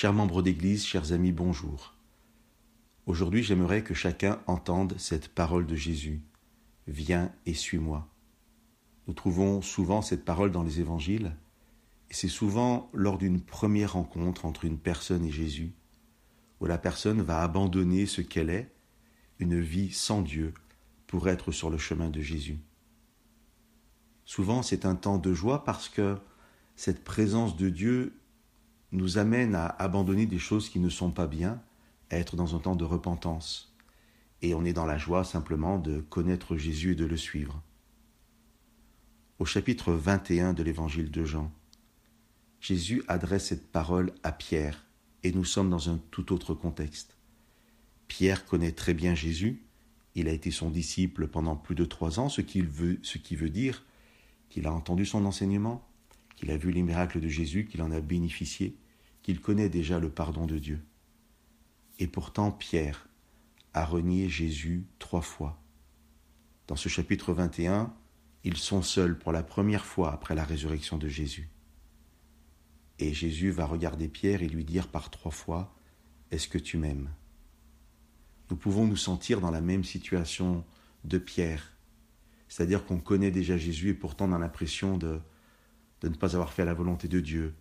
Chers membres d'Église, chers amis, bonjour. Aujourd'hui, j'aimerais que chacun entende cette parole de Jésus. Viens et suis-moi. Nous trouvons souvent cette parole dans les évangiles, et c'est souvent lors d'une première rencontre entre une personne et Jésus, où la personne va abandonner ce qu'elle est, une vie sans Dieu, pour être sur le chemin de Jésus. Souvent, c'est un temps de joie parce que cette présence de Dieu nous amène à abandonner des choses qui ne sont pas bien, à être dans un temps de repentance. Et on est dans la joie simplement de connaître Jésus et de le suivre. Au chapitre 21 de l'évangile de Jean, Jésus adresse cette parole à Pierre, et nous sommes dans un tout autre contexte. Pierre connaît très bien Jésus, il a été son disciple pendant plus de trois ans, ce ce qui veut dire qu'il a entendu son enseignement, qu'il a vu les miracles de Jésus, qu'il en a bénéficié, qu'il connaît déjà le pardon de Dieu. Et pourtant Pierre a renié Jésus trois fois. Dans ce chapitre 21, ils sont seuls pour la première fois après la résurrection de Jésus. Et Jésus va regarder Pierre et lui dire par trois fois, Est-ce que tu m'aimes? Nous pouvons nous sentir dans la même situation de Pierre c'est-à-dire qu'on connaît déjà Jésus et pourtant on a l'impression de, de ne pas avoir fait la volonté de Dieu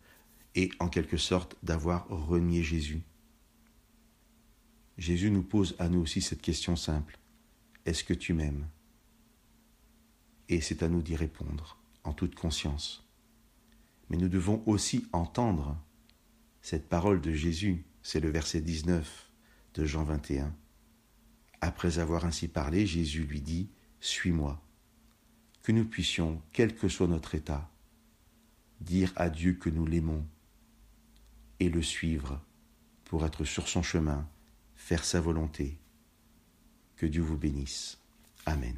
et en quelque sorte d'avoir renié Jésus. Jésus nous pose à nous aussi cette question simple. Est-ce que tu m'aimes? Et c'est à nous d'y répondre en toute conscience. Mais nous devons aussi entendre cette parole de Jésus, c'est le verset 19 de Jean 21. Après avoir ainsi parlé, Jésus lui dit, Suis-moi que nous puissions, quel que soit notre état, dire à Dieu que nous l'aimons et le suivre pour être sur son chemin, faire sa volonté. Que Dieu vous bénisse. Amen.